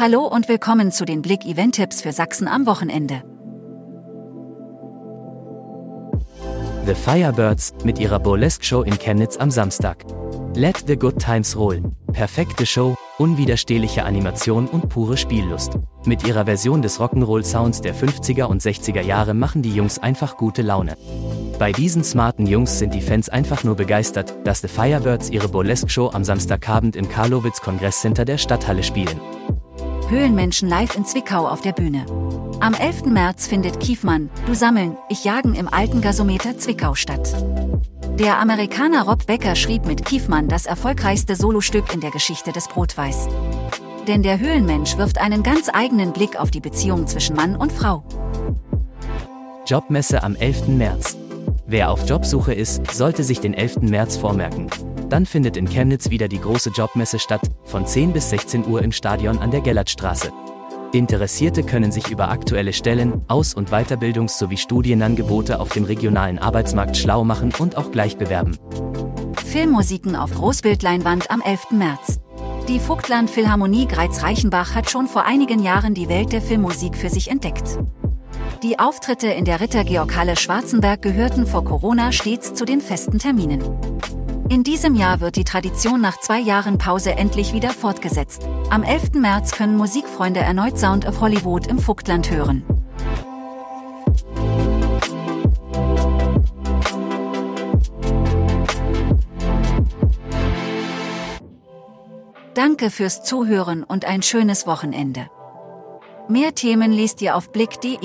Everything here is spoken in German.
Hallo und willkommen zu den Blick Event Tipps für Sachsen am Wochenende. The Firebirds mit ihrer Burlesque Show in Chemnitz am Samstag. Let the Good Times Roll. Perfekte Show, unwiderstehliche Animation und pure Spiellust. Mit ihrer Version des Rock'n'Roll-Sounds der 50er und 60er Jahre machen die Jungs einfach gute Laune. Bei diesen smarten Jungs sind die Fans einfach nur begeistert, dass The Firebirds ihre Burlesque-Show am Samstagabend im Karlowitz Kongresscenter der Stadthalle spielen. Höhlenmenschen live in Zwickau auf der Bühne. Am 11. März findet Kiefmann, Du Sammeln, Ich Jagen im alten Gasometer Zwickau statt. Der Amerikaner Rob Becker schrieb mit Kiefmann das erfolgreichste Solostück in der Geschichte des Brotweiß. Denn der Höhlenmensch wirft einen ganz eigenen Blick auf die Beziehung zwischen Mann und Frau. Jobmesse am 11. März. Wer auf Jobsuche ist, sollte sich den 11. März vormerken. Dann findet in Chemnitz wieder die große Jobmesse statt, von 10 bis 16 Uhr im Stadion an der Gellertstraße. Interessierte können sich über aktuelle Stellen, Aus- und Weiterbildungs- sowie Studienangebote auf dem regionalen Arbeitsmarkt schlau machen und auch gleich bewerben. Filmmusiken auf Großbildleinwand am 11. März. Die Vogtland Philharmonie Greiz-Reichenbach hat schon vor einigen Jahren die Welt der Filmmusik für sich entdeckt. Die Auftritte in der Ritter-Georg-Halle Schwarzenberg gehörten vor Corona stets zu den festen Terminen. In diesem Jahr wird die Tradition nach zwei Jahren Pause endlich wieder fortgesetzt. Am 11. März können Musikfreunde erneut Sound of Hollywood im Vogtland hören. Danke fürs Zuhören und ein schönes Wochenende. Mehr Themen liest ihr auf blick.de.